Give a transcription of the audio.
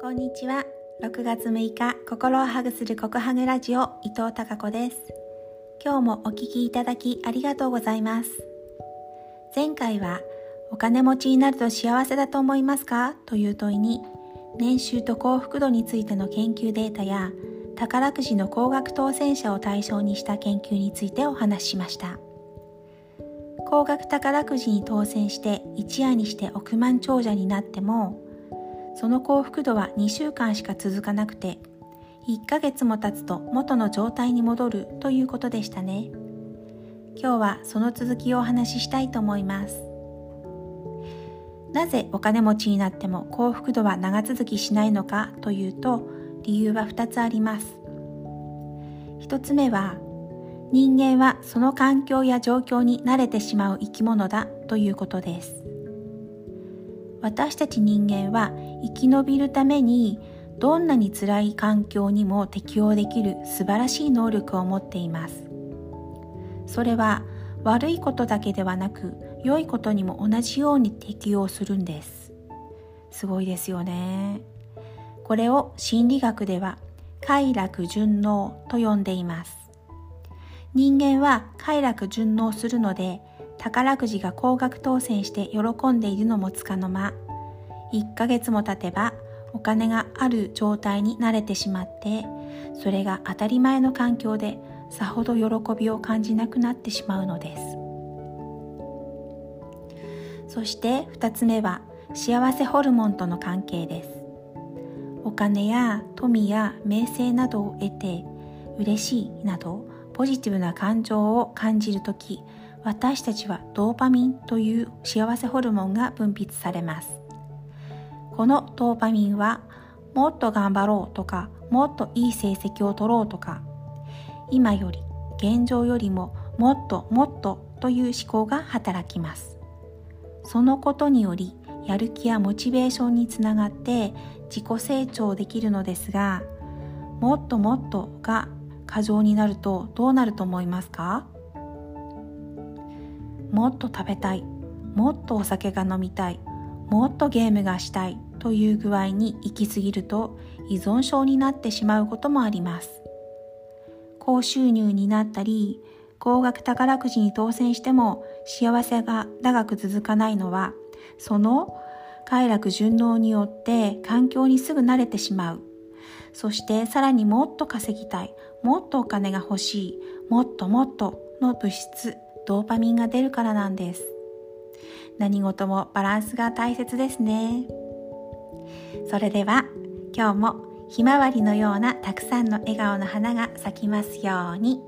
こんにちは。6月6日心をハグするココハグラジオ伊藤孝子です。今日もお聞きいただきありがとうございます。前回はお金持ちになると幸せだと思いますか？という問いに年収と幸福度についての研究データや宝くじの高額当選者を対象にした研究についてお話ししました。高額宝くじに当選して一夜にして億万長者になってもその幸福度は2週間しか続かなくて1ヶ月も経つと元の状態に戻るということでしたね。今日はその続きをお話ししたいと思います。なぜお金持ちになっても幸福度は長続きしないのかというと理由は2つあります。1つ目は人間はその環境や状況に慣れてしまう生き物だということです。私たち人間は生き延びるためにどんなに辛い環境にも適応できる素晴らしい能力を持っています。それは悪いことだけではなく良いことにも同じように適応するんです。すごいですよね。これを心理学では快楽順応と呼んでいます。人間は快楽順応するので宝くじが高額当選して喜んでいるのもつかの間。1ヶ月も経てばお金がある状態に慣れてしまってそれが当たり前の環境でさほど喜びを感じなくなってしまうのです。そして2つ目は幸せホルモンとの関係です。お金や富や名声などを得て嬉しいなどポジティブな感情を感じるとき私たちはドーパミンという幸せホルモンが分泌されます。このドーパミンはもっと頑張ろうとかもっといい成績を取ろうとか今より現状よりももっともっとという思考が働きます。そのことによりやる気やモチベーションにつながって自己成長できるのですがもっともっとが過剰になるとどうなると思いますか？もっと食べたい。もっとお酒が飲みたい。もっとゲームがしたい。という具合に行き過ぎると依存症になってしまうこともあります。高収入になったり高額宝くじに当選しても幸せが長く続かないのはその快楽順応によって環境にすぐ慣れてしまう。そしてさらにもっと稼ぎたい。もっとお金が欲しい。もっともっとの物質。ドーパミンが出るからなんです何事もバランスが大切ですねそれでは今日もひまわりのようなたくさんの笑顔の花が咲きますように。